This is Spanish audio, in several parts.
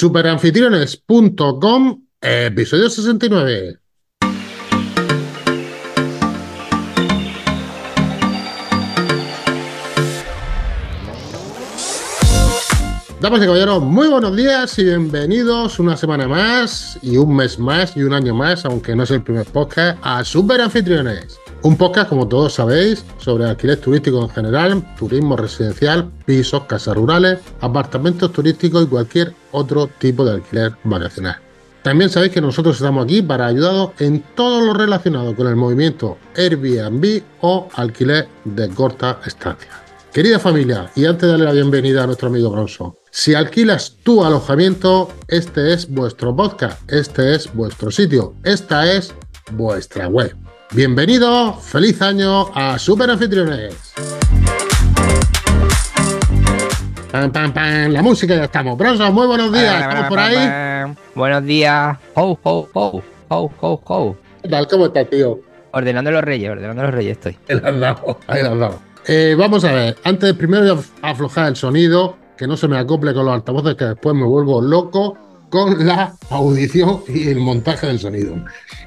Superanfitriones.com, episodio 69. Damas y caballeros, muy buenos días y bienvenidos una semana más y un mes más y un año más, aunque no es el primer podcast, a Super Anfitriones. Un podcast, como todos sabéis, sobre alquiler turístico en general, turismo residencial, pisos, casas rurales, apartamentos turísticos y cualquier otro tipo de alquiler vacacional. También sabéis que nosotros estamos aquí para ayudaros en todo lo relacionado con el movimiento Airbnb o alquiler de corta estancia. Querida familia, y antes de darle la bienvenida a nuestro amigo Bronson, si alquilas tu alojamiento, este es vuestro podcast, este es vuestro sitio, esta es vuestra web. Bienvenido, feliz año a Super Anfitriones. Pam, pam, pam, la música ya estamos. Bronson, muy buenos días, ¿estamos por ahí? Buenos días. Ho, ho, ho, ho, ho, ho. ¿Qué tal? ¿Cómo estás, tío? Ordenando los reyes, ordenando los reyes estoy. Ahí lo has dado, ahí lo has dado. Eh, vamos a ver, antes primero voy a aflojar el sonido, que no se me acople con los altavoces, que después me vuelvo loco con la audición y el montaje del sonido.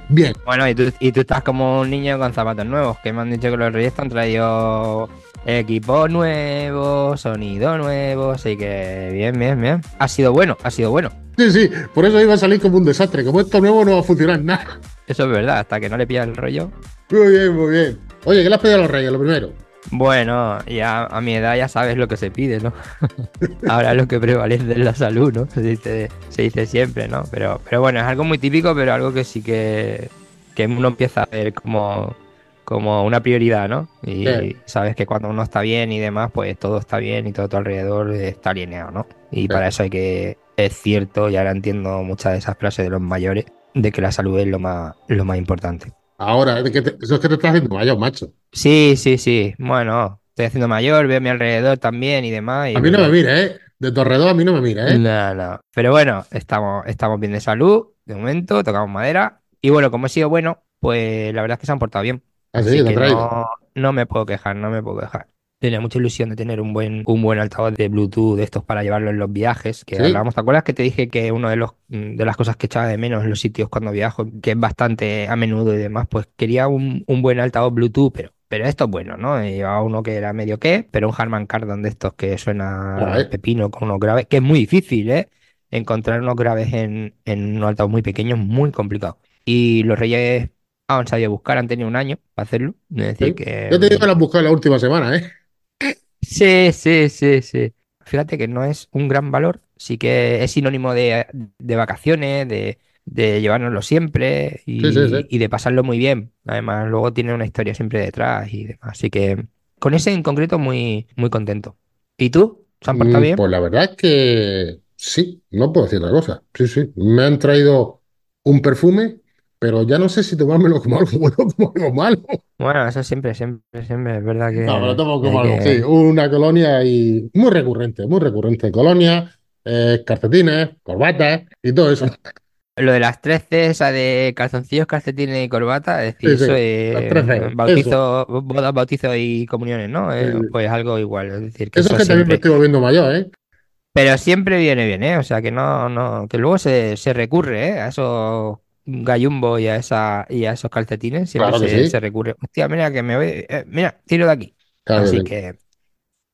Bien, Bueno, y tú, y tú estás como un niño con zapatos nuevos, que me han dicho que los reyes te han traído equipo nuevo, sonido nuevo, así que bien, bien, bien. Ha sido bueno, ha sido bueno. sí, sí, por eso iba a salir como un desastre. Como esto nuevo no va a funcionar nada. Eso es verdad, hasta que no le pillas el rollo. Muy bien, muy bien. Oye, ¿qué le has pedido a los reyes? Lo primero. Bueno, ya a mi edad ya sabes lo que se pide, ¿no? Ahora lo que prevalece es la salud, ¿no? Se dice, se dice siempre, ¿no? Pero, pero bueno, es algo muy típico, pero algo que sí que, que uno empieza a ver como, como una prioridad, ¿no? Y Sí. sabes que cuando uno está bien y demás, pues todo está bien y todo a tu alrededor está alineado, ¿no? Y para eso hay que, es cierto, y ahora entiendo muchas de esas frases de los mayores, de que la salud es lo más, lo más importante. Ahora, ¿de qué te- eso es que te estás haciendo mayor, macho. Sí, sí, sí. Bueno, estoy haciendo mayor, veo a mi alrededor también y demás. y A mí no me mira, ¿eh? De Torredón a mí no me mira, ¿eh? No, no. Pero bueno, estamos, estamos bien de salud, de momento, tocamos madera. Y bueno, como he sido bueno, pues la verdad es que se han portado bien. Así, Así ha que no, no me puedo quejar, no me puedo quejar. Tenía mucha ilusión de tener un buen, un buen altavoz de Bluetooth de estos para llevarlo en los viajes, que Sí. hablábamos. ¿Te acuerdas que te dije que uno de los mm, de las cosas que echaba de menos en los sitios cuando viajo, que es bastante a menudo y demás, pues quería un, un buen altavoz Bluetooth, pero, pero esto es bueno, ¿no? Llevaba uno que era medio qué, pero un Harman Kardon de estos que suena pepino con unos graves, que es muy difícil, ¿eh? Encontrar unos graves en, en un altavoz muy pequeño es muy complicado. Y los Reyes han sabido buscar, han tenido un año para hacerlo. Es decir, Sí. que. Yo te digo que lo has buscado la última semana, ¿eh? Sí, sí, sí, sí. Fíjate que no es un gran valor, sí que es sinónimo de, de vacaciones, de, de llevárnoslo siempre y, Sí, sí, sí. y de pasarlo muy bien. Además, luego tiene una historia siempre detrás y demás. Así que con ese en concreto muy, muy contento. ¿Y tú? ¿Se han portado Mm, bien? Pues la verdad es que sí, no puedo decir otra cosa. Sí, sí. Me han traído un perfume, pero ya no sé si tomármelo como algo bueno o como algo malo. Bueno, eso siempre, siempre, siempre es verdad que No, me lo tomo como algo, que- sí. Una colonia y muy recurrente, muy recurrente. Colonia, eh, calcetines, corbatas y todo eso. Lo de las tres C, esa de calzoncillos, calcetines y corbata, es decir, Sí, sí, eso es tres C, bautizo, bodas, bautizos y comuniones, ¿no? Eh, pues algo igual, es decir, que Eso eso es que también me estoy volviendo mayor, ¿eh? pero siempre viene bien, ¿eh? O sea, que no, no, que luego se, se recurre, ¿eh? A esos gallumbos y a esa, y a esos calcetines, siempre Claro se, sí. se recurre. Hostia, mira que me voy, eh, mira, tiro de aquí. Claro Así sí. que,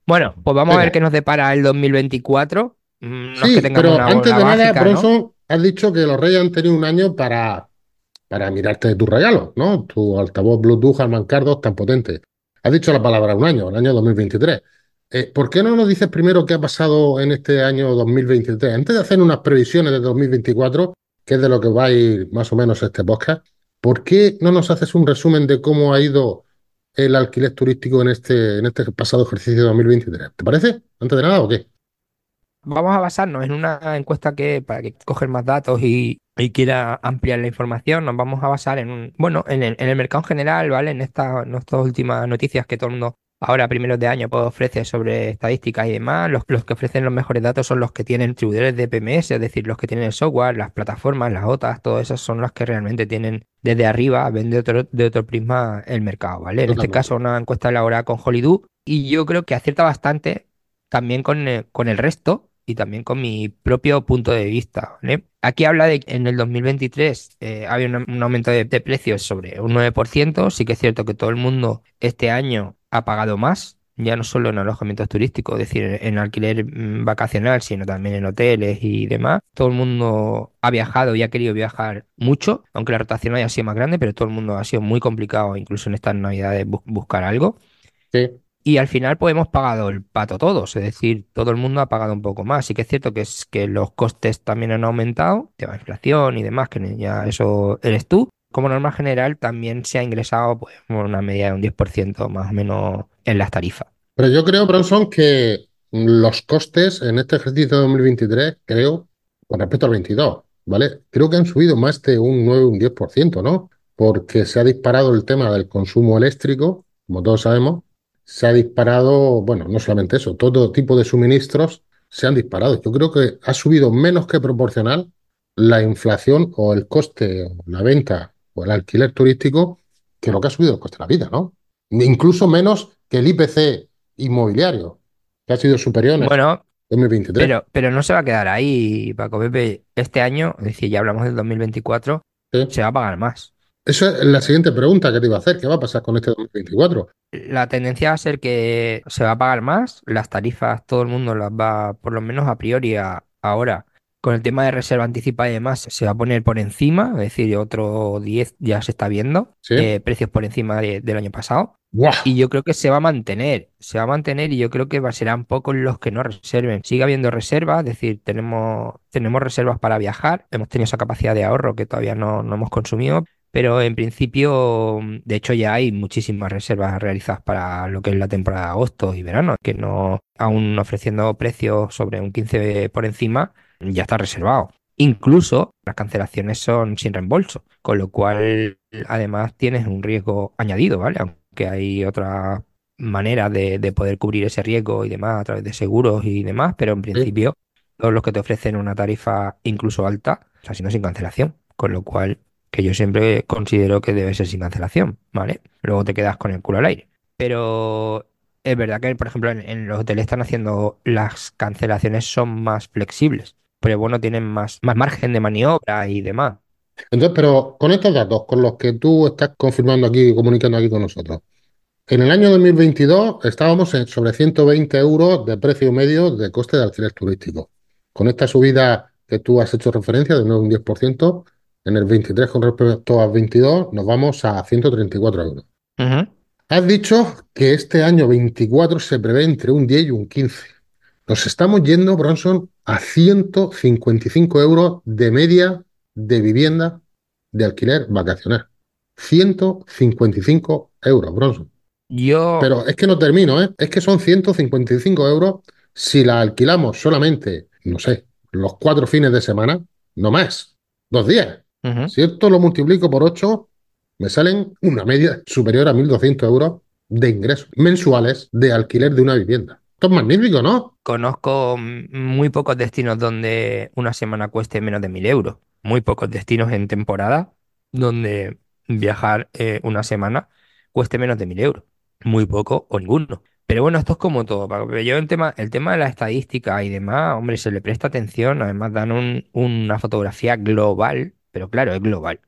bueno, pues vamos a ver qué nos depara el 2024. Mm, No es Sí, que tengamos pero una antes de nada. Bronson, has dicho que los Reyes han tenido un año para, para mirarte tus regalos, ¿no? Tu altavoz Bluetooth Harman Kardon tan potente. Has dicho la palabra un año, el año 2023. Eh, ¿por qué no nos dices primero qué ha pasado en este año 2023? Antes de hacer unas previsiones de 2024, que es de lo que va a ir más o menos este podcast, ¿por qué no nos haces un resumen de cómo ha ido el alquiler turístico en este, en este pasado ejercicio 2023? ¿Te parece? Antes de nada, ¿o qué? Vamos a basarnos en una encuesta que, para que coger más datos y, y quiera ampliar la información, nos vamos a basar en un, bueno, en el, en el mercado en general, ¿vale? En esta- en estas últimas noticias que todo el mundo ahora, primeros de año, pues ofrece sobre estadísticas y demás. Los, los que ofrecen los mejores datos son los que tienen distribuidores de PMS, es decir, los que tienen el software, las plataformas, las OTAs, todos esos son los que realmente tienen desde arriba, ven de otro, de otro prisma el mercado, ¿vale? En este caso, una encuesta elaborada con Holidoo y yo creo que acierta bastante también con, eh, con el resto y también con mi propio punto de vista. ¿vale? Aquí habla de que en el 2023 eh, había un, un aumento de, de precios sobre un 9%. Sí que es cierto que todo el mundo este año ha pagado más, ya no solo en alojamientos turísticos, es decir, en alquiler mm, vacacional, sino también en hoteles y demás. Todo el mundo ha viajado y ha querido viajar mucho, aunque la rotación haya sido más grande, pero todo el mundo ha sido muy complicado, incluso en estas navidades, bu- buscar algo. Sí. Y al final pues hemos pagado el pato todos, es decir, todo el mundo ha pagado un poco más. Sí que es cierto que, es, que los costes también han aumentado, tema inflación y demás, que ya eso eres tú. Como norma general también se ha ingresado pues una media de un 10% más o menos en las tarifas. Pero yo creo, Bronson, que los costes en este ejercicio de 2023, creo, con respecto al 22, ¿vale? Creo que han subido más de un 9 o un 10%, ¿no? Porque se ha disparado el tema del consumo eléctrico, como todos sabemos, se ha disparado, bueno, no solamente eso, todo tipo de suministros se han disparado. Yo creo que ha subido menos que proporcional la inflación o el coste, o la venta o el alquiler turístico que lo que ha subido el coste de la vida, ¿no? Incluso menos que el IPC inmobiliario, que ha sido superior en el Bueno, 2023. pero, pero no se va a quedar ahí, Paco Pepe. Este año, es decir, ya hablamos del 2024, ¿sí? se va a pagar más. Esa es la siguiente pregunta que te iba a hacer. ¿Qué va a pasar con este 2024? La tendencia va a ser que se va a pagar más, las tarifas todo el mundo las va, por lo menos a priori a- ahora, con el tema de reserva anticipada y demás, se va a poner por encima, es decir, otro 10 ya se está viendo, ¿Sí? eh, precios por encima de- del año pasado. Y yo creo que se va a mantener, se va a mantener y yo creo que va- serán pocos los que no reserven. Sigue habiendo reservas, es decir, tenemos, tenemos reservas para viajar, hemos tenido esa capacidad de ahorro que todavía no, no hemos consumido, pero en principio, de hecho ya hay muchísimas reservas realizadas para lo que es la temporada de agosto y verano, que no, aún ofreciendo precios sobre un 15 por encima, ya está reservado. Incluso las cancelaciones son sin reembolso, con lo cual además tienes un riesgo añadido, ¿vale? Aunque hay otras maneras de, de poder cubrir ese riesgo y demás a través de seguros y demás, pero en principio todos los que te ofrecen una tarifa incluso alta, o sea, si no sin cancelación, con lo cual que yo siempre considero que debe ser sin cancelación, ¿vale? Luego te quedas con el culo al aire. Pero es verdad que, por ejemplo, en, en los hoteles están haciendo las cancelaciones son más flexibles, pero bueno, tienen más, más margen de maniobra y demás. Entonces, pero con estos datos, con los que tú estás confirmando aquí, comunicando aquí con nosotros, en el año 2022 estábamos en sobre 120 euros de precio medio de coste de alquiler turístico. Con esta subida que tú has hecho referencia de 9 un 10%, en el 23 con respecto al 22 nos vamos a 134 euros. Ujú. Has dicho que este año 24 se prevé entre un 10 y un 15. Nos estamos yendo, Bronson, a 155 euros de media de vivienda de alquiler vacacional. 155 euros, Bronson. Yo, Pero es que no termino, ¿eh? Es que son 155 euros si la alquilamos solamente, no sé, los cuatro fines de semana, no más, dos días. Si esto lo multiplico por 8, me salen una media superior a 1.200 euros de ingresos mensuales de alquiler de una vivienda. Esto es magnífico, ¿no? Conozco muy pocos destinos donde una semana cueste menos de mil euros. Muy pocos destinos en temporada donde viajar eh, una semana cueste menos de mil euros. Muy poco o ninguno. Pero bueno, esto es como todo. Yo el tema, el tema de la estadística y demás, hombre, se le presta atención. Además dan un- una fotografía global, pero claro, es global.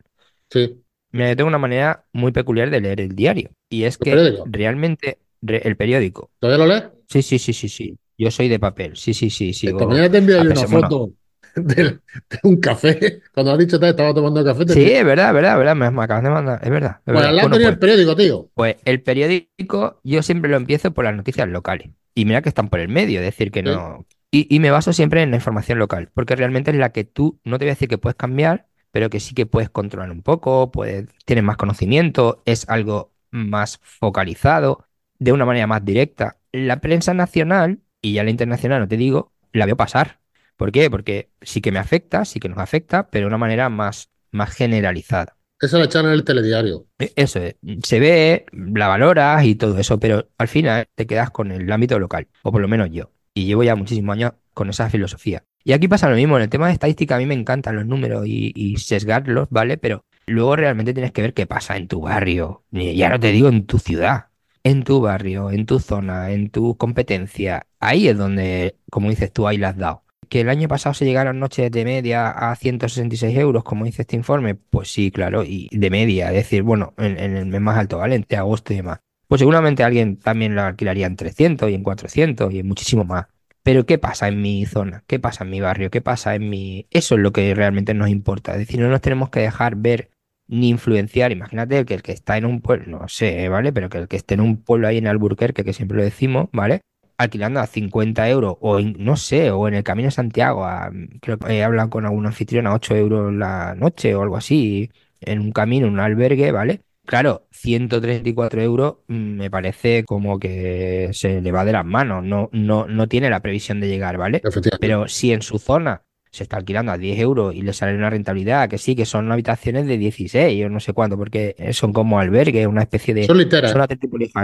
Sí. Mira, yo tengo una manera muy peculiar de leer el diario. Y es ¿El que periódico? realmente re- el periódico. ¿Todavía lo lees? Sí, sí, sí, sí, sí. Yo soy de papel. Sí, sí, sí, Esta sigo. mañana te envié una bueno, foto de, un café. Cuando has dicho que estaba tomando café, te Sí, envié- es verdad, es verdad, verdad. Me, me acabas de mandar. Es verdad. es Pues verdad. al lado Bueno, pues, el periódico, tío. pues el periódico yo siempre lo empiezo por las noticias locales. Y mira que están por el medio, es decir, que Sí. no. Y, y me baso siempre en la información local, porque realmente es la que tú, no te voy a decir que puedes cambiar, pero que sí que puedes controlar un poco, puedes, tienes más conocimiento, es algo más focalizado, de una manera más directa. La prensa nacional, y ya la internacional, no te digo, la veo pasar. ¿Por qué? Porque sí que me afecta, sí que nos afecta, pero de una manera más, más generalizada. Esa la echan en el telediario. E- Eso es, se ve, la valoras y todo eso, pero al final te quedas con el ámbito local, o por lo menos yo. Y llevo ya muchísimos años con esa filosofía. Y aquí pasa lo mismo, en el tema de estadística a mí me encantan los números y, y sesgarlos, ¿vale? Pero luego realmente tienes que ver qué pasa en tu barrio, ya no te digo en tu ciudad, en tu barrio, en tu zona, en tu competencia. Ahí es donde, como dices tú, ahí la has dado. que el año pasado se llegaron noches de media a 166 euros, como dice este informe, pues sí, claro, y de media, es decir, bueno, en, en el mes más alto, ¿vale? Entre agosto y demás. Pues seguramente alguien también lo alquilaría en 300 y en 400 y en muchísimo más. Pero ¿qué pasa en mi zona? ¿Qué pasa en mi barrio? ¿Qué pasa en mi...? Eso es lo que realmente nos importa. Es decir, no nos tenemos que dejar ver ni influenciar. Imagínate que el que está en un pueblo, no sé, ¿vale? Pero que el que esté en un pueblo ahí en Alburquerque, que siempre lo decimos, ¿vale? Alquilando a 50 euros, o en- no sé, o en el Camino de Santiago, a- creo que he hablado con algún anfitrión a 8 euros la noche o algo así, en un camino, en un albergue, ¿vale? Claro, 134 euros mm, me parece como que se le va de las manos, no, no, no tiene la previsión de llegar, ¿vale? Pero si en su zona se está alquilando a 10 euros y le sale una rentabilidad, que sí, que son habitaciones de 16 o no sé cuánto, porque son como albergues, una especie de... Son literas.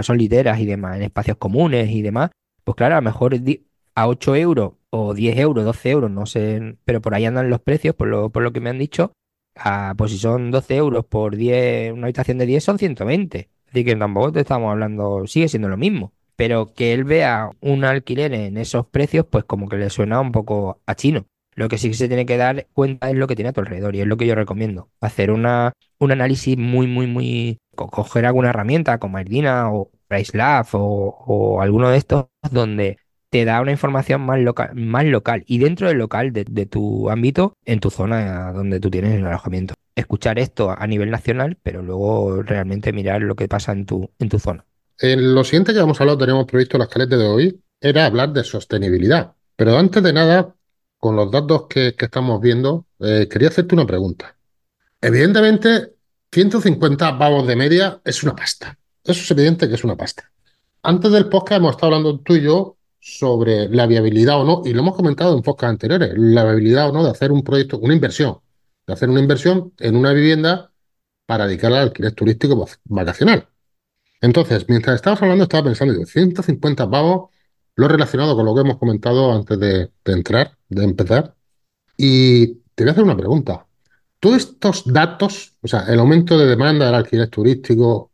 Son, literas y demás, en espacios comunes y demás. Pues claro, a lo mejor a 8 euros o 10 euros, 12 euros, no sé, pero por ahí andan los precios, por lo, por lo que me han dicho. Ah, pues si son 12 euros por 10, una habitación de 10 son 120. Así que tampoco te estamos hablando, sigue siendo lo mismo. Pero que él vea un alquiler en esos precios, pues como que le suena un poco a chino. Lo que sí que se tiene que dar cuenta es lo que tiene a tu alrededor y es lo que yo recomiendo. Hacer una, un análisis muy, muy, muy... co- Coger alguna herramienta como Airdina o PriceLab o, alguno de estos donde te da una información más local, más local y dentro del local de, tu ámbito, en tu zona donde tú tienes el alojamiento. Escuchar esto a nivel nacional, pero luego realmente mirar lo que pasa en tu, en tu zona. En lo siguiente que vamos a hablar, teníamos previsto la escaleta de hoy, era hablar de sostenibilidad. Pero antes de nada, con los datos que, estamos viendo, eh, quería hacerte una pregunta. Evidentemente, 150 pavos de media es una pasta. Eso es evidente que es una pasta. Antes del podcast hemos estado hablando tú y yo sobre la viabilidad o no, y lo hemos comentado en podcasts anteriores, la viabilidad o no de hacer un proyecto, una inversión, de hacer una inversión en una vivienda para dedicarla al alquiler turístico vacacional. Entonces, mientras estabas hablando, estaba pensando, digo, 150 pavos, lo relacionado con lo que hemos comentado antes de, entrar, de empezar, y te voy a hacer una pregunta. Todos estos datos, o sea, el aumento de demanda del alquiler turístico,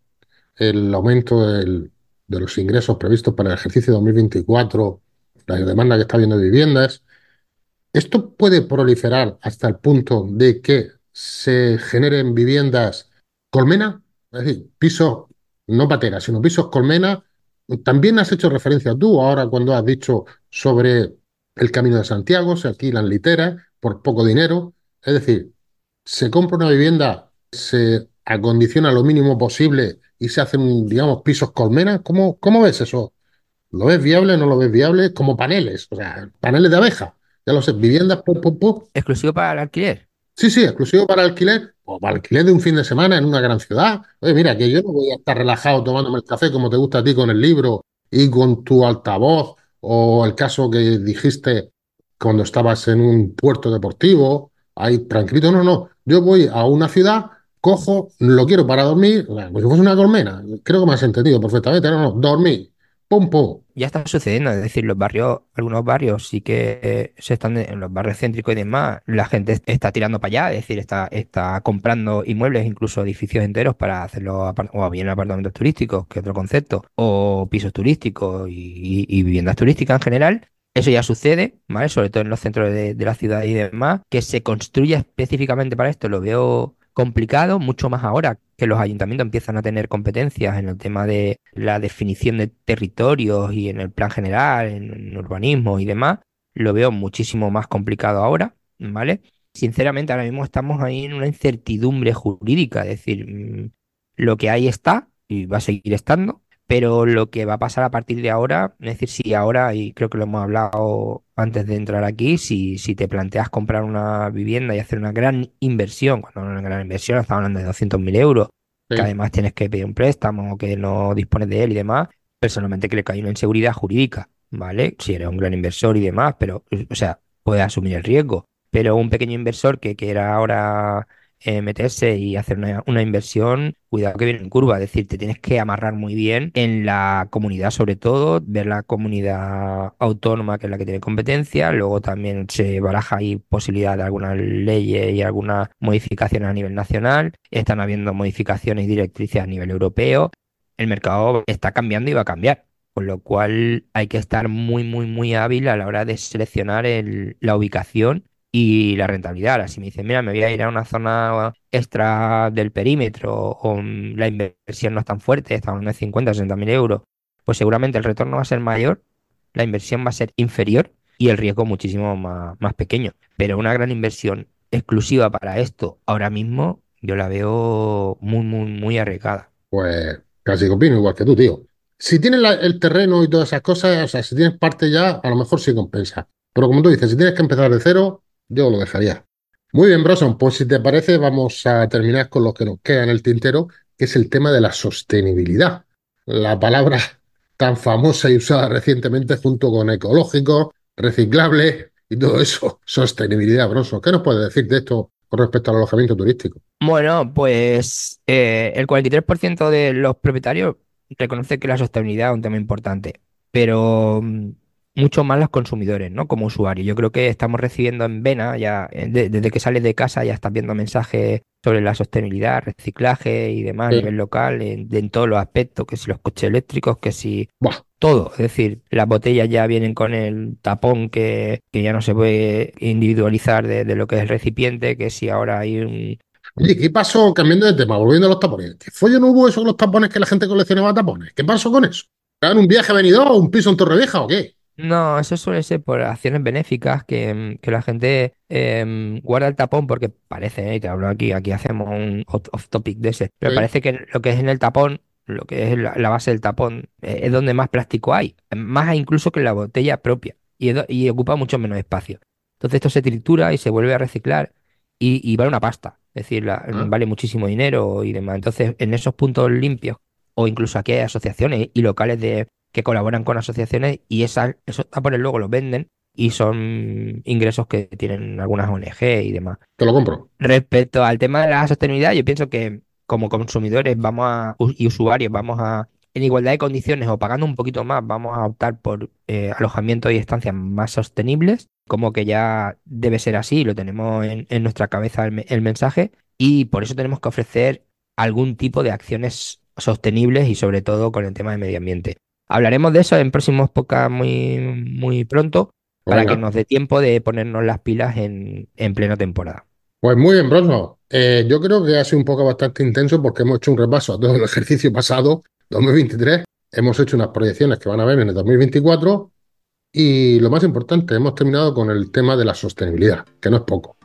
el aumento de los ingresos previstos para el ejercicio 2024, la demanda que está habiendo de viviendas, ¿esto puede proliferar hasta el punto de que se generen viviendas colmena? Es decir, pisos, no pateras, sino pisos colmena. También has hecho referencia tú ahora cuando has dicho sobre el Camino de Santiago, se alquilan literas por poco dinero. Es decir, se compra una vivienda, se acondiciona lo mínimo posible y se hacen, digamos, pisos colmena. ¿Cómo, cómo ves eso? ¿Lo ves viable? ¿No lo ves viable? Como paneles, o sea, paneles de abeja. Ya lo sé, viviendas, pum, pum, pum. ¿Exclusivo para el alquiler? Sí, sí, exclusivo para alquiler o para alquiler de un fin de semana en una gran ciudad. Oye, mira, que yo no voy a estar relajado tomándome el café como te gusta a ti con el libro y con tu altavoz o el caso que dijiste cuando estabas en un puerto deportivo, ahí tranquilo. No, no, yo voy a una ciudad, cojo, lo quiero para dormir, como si fuese una colmena. Creo que me has entendido perfectamente. No, no, dormir, Ya está sucediendo, es decir, los barrios, algunos barrios sí que eh, se están, en los barrios céntricos y demás, la gente está tirando para allá, es decir, está, está comprando inmuebles, incluso edificios enteros para hacerlo, o bien apartamentos turísticos, que otro concepto, o pisos turísticos y, viviendas turísticas en general. Eso ya sucede, ¿vale? Sobre todo en los centros de la ciudad y demás, que se construya específicamente para esto, lo veo complicado, mucho más ahora que los ayuntamientos empiezan a tener competencias en el tema de la definición de territorios y en el plan general, en, urbanismo y demás, lo veo muchísimo más complicado ahora, ¿vale? Sinceramente, ahora mismo estamos ahí en una incertidumbre jurídica, es decir, mm, lo que hay está y va a seguir estando, pero lo que va a pasar a partir de ahora, es decir, si ahora, y creo que lo hemos hablado antes de entrar aquí, si, si te planteas comprar una vivienda y hacer una gran inversión, cuando una gran inversión estamos hablando de 200.000 euros, Sí. que además tienes que pedir un préstamo, que no dispones de él y demás, personalmente creo que hay una inseguridad jurídica, ¿vale? Si eres un gran inversor y demás, pero, o sea, puedes asumir el riesgo. Pero un pequeño inversor que quiera ahora eh, meterse y hacer una, una inversión, cuidado que viene en curva, es decir, te tienes que amarrar muy bien en la comunidad sobre todo, ver la comunidad autónoma que es la que tiene competencia, luego también se baraja ahí posibilidad de algunas leyes y algunas modificaciones a nivel nacional, están habiendo modificaciones y directrices a nivel europeo, el mercado está cambiando y va a cambiar. con lo cual hay que estar muy, muy, muy hábil a la hora de seleccionar el- la ubicación y la rentabilidad. Ahora, si me dicen, mira, me voy a ir a una zona extra del perímetro o mm, la inversión no es tan fuerte, estamos en 50, 60 mil euros, pues seguramente el retorno va a ser mayor, la inversión va a ser inferior y el riesgo muchísimo más, más pequeño. Pero una gran inversión exclusiva para esto ahora mismo, yo la veo muy, muy, muy arriesgada. Pues casi opino igual que tú, tío. Si tienes la- el terreno y todas esas cosas, o sea, si tienes parte ya, a lo mejor sí compensa. Pero como tú dices, si tienes que empezar de cero, yo lo dejaría. Muy bien, Broson, pues si te parece, vamos a terminar con lo que nos queda en el tintero, que es el tema de la sostenibilidad. La palabra tan famosa y usada recientemente junto con ecológico, reciclable y todo eso. Sostenibilidad, Broson. ¿Qué nos puedes decir de esto con respecto al alojamiento turístico? Bueno, pues eh, el 43% de los propietarios reconoce que la sostenibilidad es un tema importante, pero mm, mucho más los consumidores, ¿no? Como usuarios. Yo creo que estamos recibiendo en vena, ya eh, de- desde que sales de casa ya estás viendo mensajes sobre la sostenibilidad, reciclaje y demás a nivel local, en, en todos los aspectos, que si los coches eléctricos, que si Buah, todo, es decir, las botellas ya vienen con el tapón que, que ya no se puede individualizar de, de lo que es el recipiente, que si ahora hay un, Oye, ¿qué pasó cambiando de tema, volviendo a los tapones? ¿Qué follo no hubo eso con los tapones que la gente coleccionaba tapones? ¿Qué pasó con eso? ¿Era un viaje venido o un piso en Torrevieja o qué? No, eso suele ser por acciones benéficas que, mm, que la gente em, guarda el tapón porque parece, ¿eh? y te hablo aquí, aquí hacemos un off off topic de ese, pero Sí. parece que lo que es en el tapón, lo que es la, la base del tapón, eh, es donde más plástico hay, más incluso que en la botella propia, y, es do- y ocupa mucho menos espacio. Entonces esto se tritura y se vuelve a reciclar y, y vale una pasta, es decir, la- Ah. vale muchísimo dinero y demás. Entonces en esos puntos limpios, o incluso aquí hay asociaciones y locales de que colaboran con asociaciones y esas, esos tapones luego los venden y son ingresos que tienen algunas ONG y demás. Te lo compro. Respecto al tema de la sostenibilidad, yo pienso que como consumidores vamos a, y usuarios vamos a, en igualdad de condiciones o pagando un poquito más, vamos a optar por eh, alojamientos y estancias más sostenibles, como que ya debe ser así, lo tenemos en, en nuestra cabeza el, el mensaje, y por eso tenemos que ofrecer algún tipo de acciones sostenibles y sobre todo con el tema de medio ambiente. Hablaremos de eso en próximos podcasts muy, muy pronto para venga. que nos dé tiempo de ponernos las pilas en, en plena temporada. Pues muy bien, Bronzo. Eh, yo creo que ha sido un poco bastante intenso porque hemos hecho un repaso a todo el ejercicio pasado, 2023. Hemos hecho unas proyecciones que van a ver en el 2024 y lo más importante, hemos terminado con el tema de la sostenibilidad, que no es poco.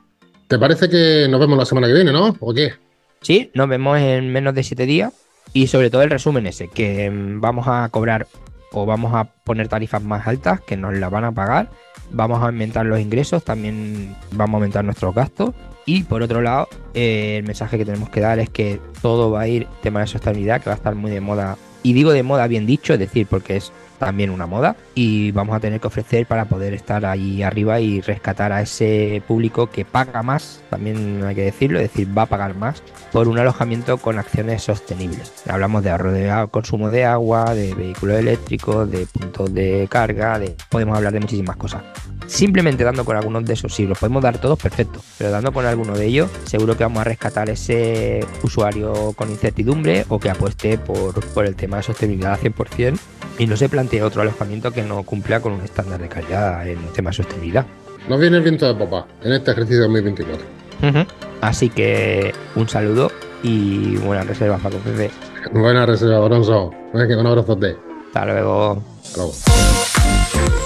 ¿Te parece que nos vemos la semana que viene, no? ¿O qué? Sí, nos vemos en menos de siete días y sobre todo el resumen ese, que mm, vamos a cobrar o vamos a poner tarifas más altas que nos las van a pagar, vamos a aumentar los ingresos, también vamos a aumentar nuestros gastos. Y por otro lado eh, el mensaje que tenemos que dar es que todo va a ir tema de sostenibilidad, que va a estar muy de moda. Y digo de moda bien dicho, es decir, porque es también una moda y vamos a tener que ofrecer para poder estar ahí arriba y rescatar a ese público que paga más, también hay que decirlo, es decir, va a pagar más por un alojamiento con acciones sostenibles. Hablamos de ahorro de consumo de agua, de vehículos eléctricos, de puntos de carga, de podemos hablar de muchísimas cosas. Simplemente dando con algunos de esos, si los podemos dar todos, perfecto, pero dando con alguno de ellos, seguro que vamos a rescatar ese usuario con incertidumbre o que apueste por, por el tema de sostenibilidad al 100% y no se plantee otro alojamiento que no cumpla con un estándar de calidad en tema de sostenibilidad. Nos viene el viento de popa en este ejercicio 2024. Ujú. Así que un saludo y buenas reservas para Pepe. Buena reserva, Bronzo. Un abrazote. Hasta luego. Hasta luego.